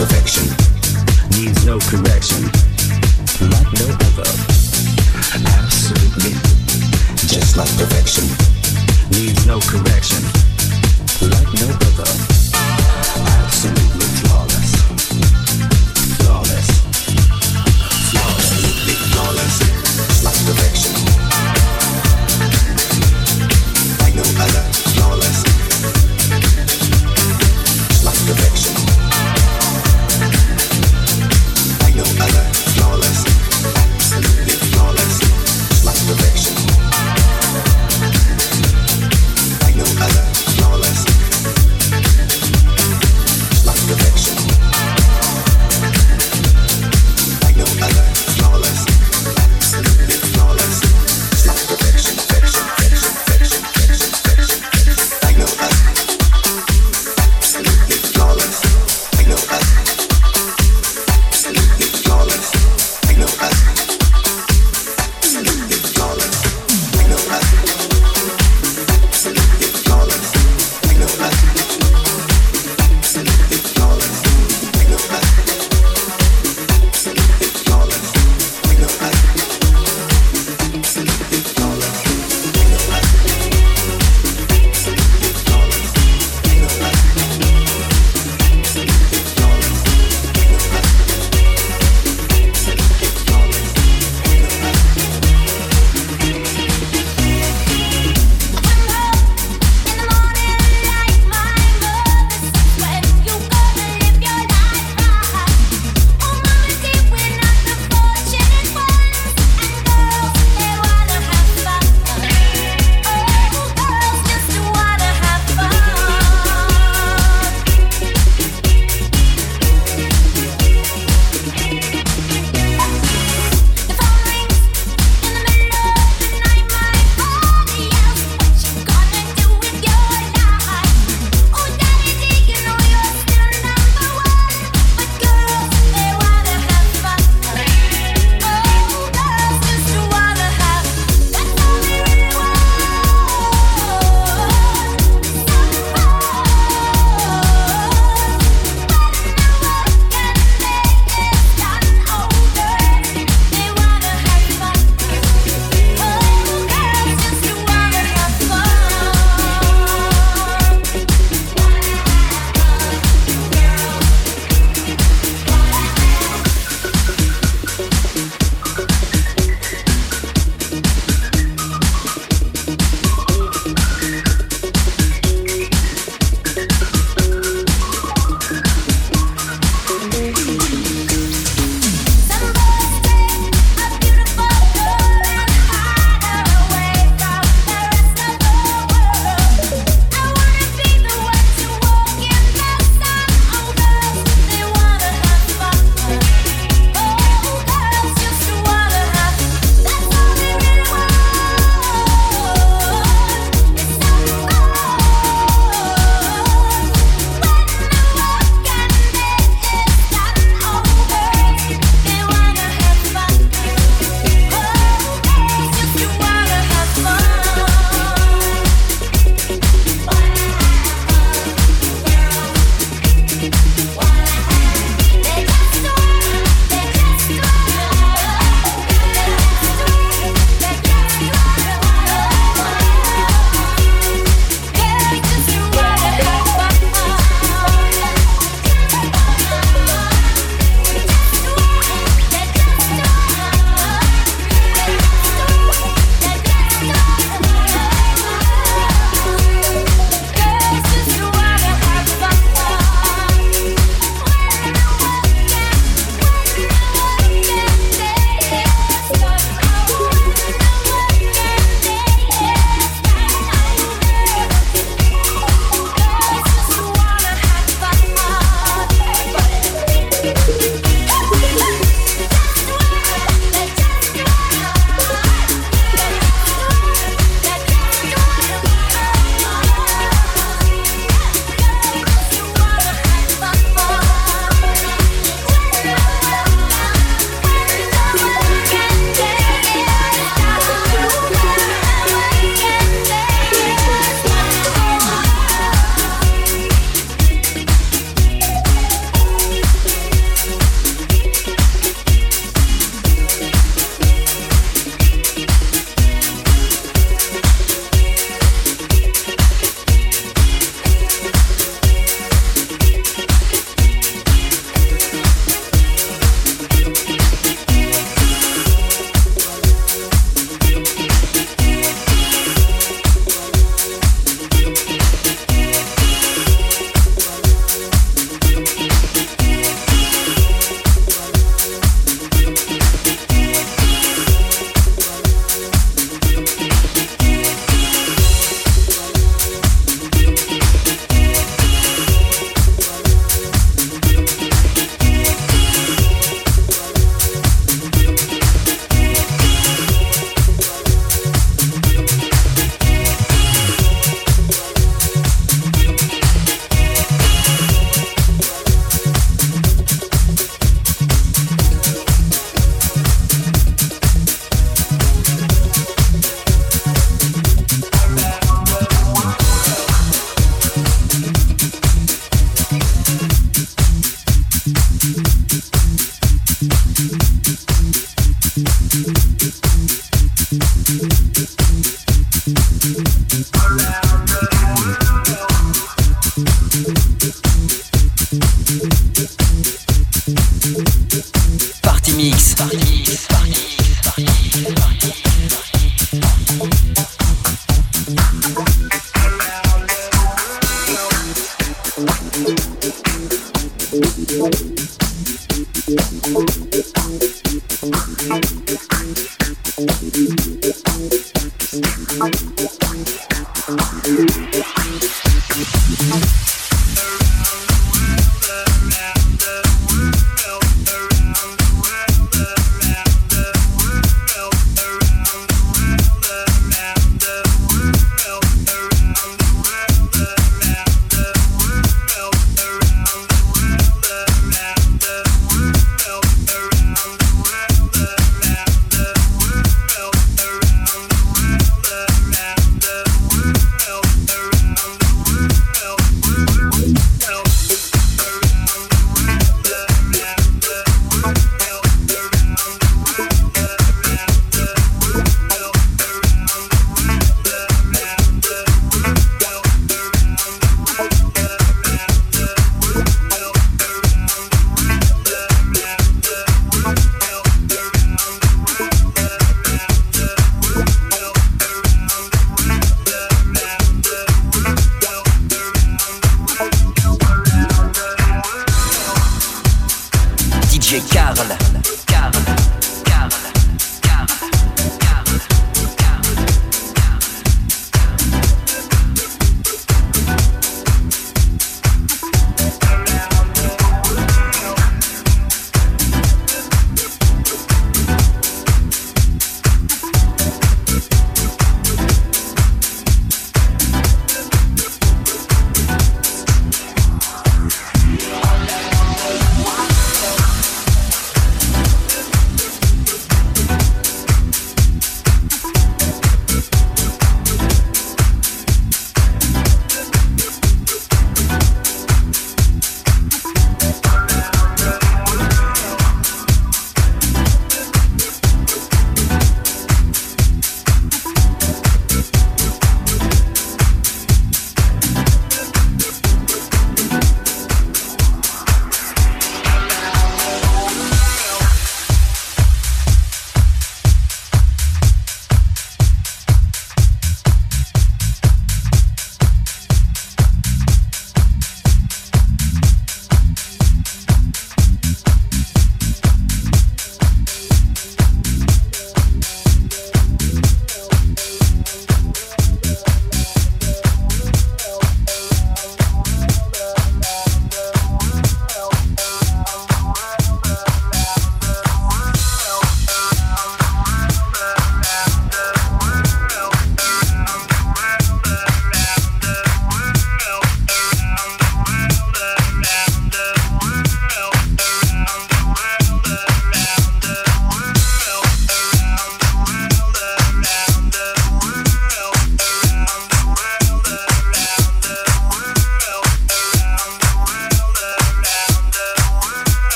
perfection, needs no correction, like no other. Absolutely, just like perfection, needs no correction, like no other. Absolutely flawless, flawless, flawlessly flawless, like perfection. Like no other, flawless, like perfection.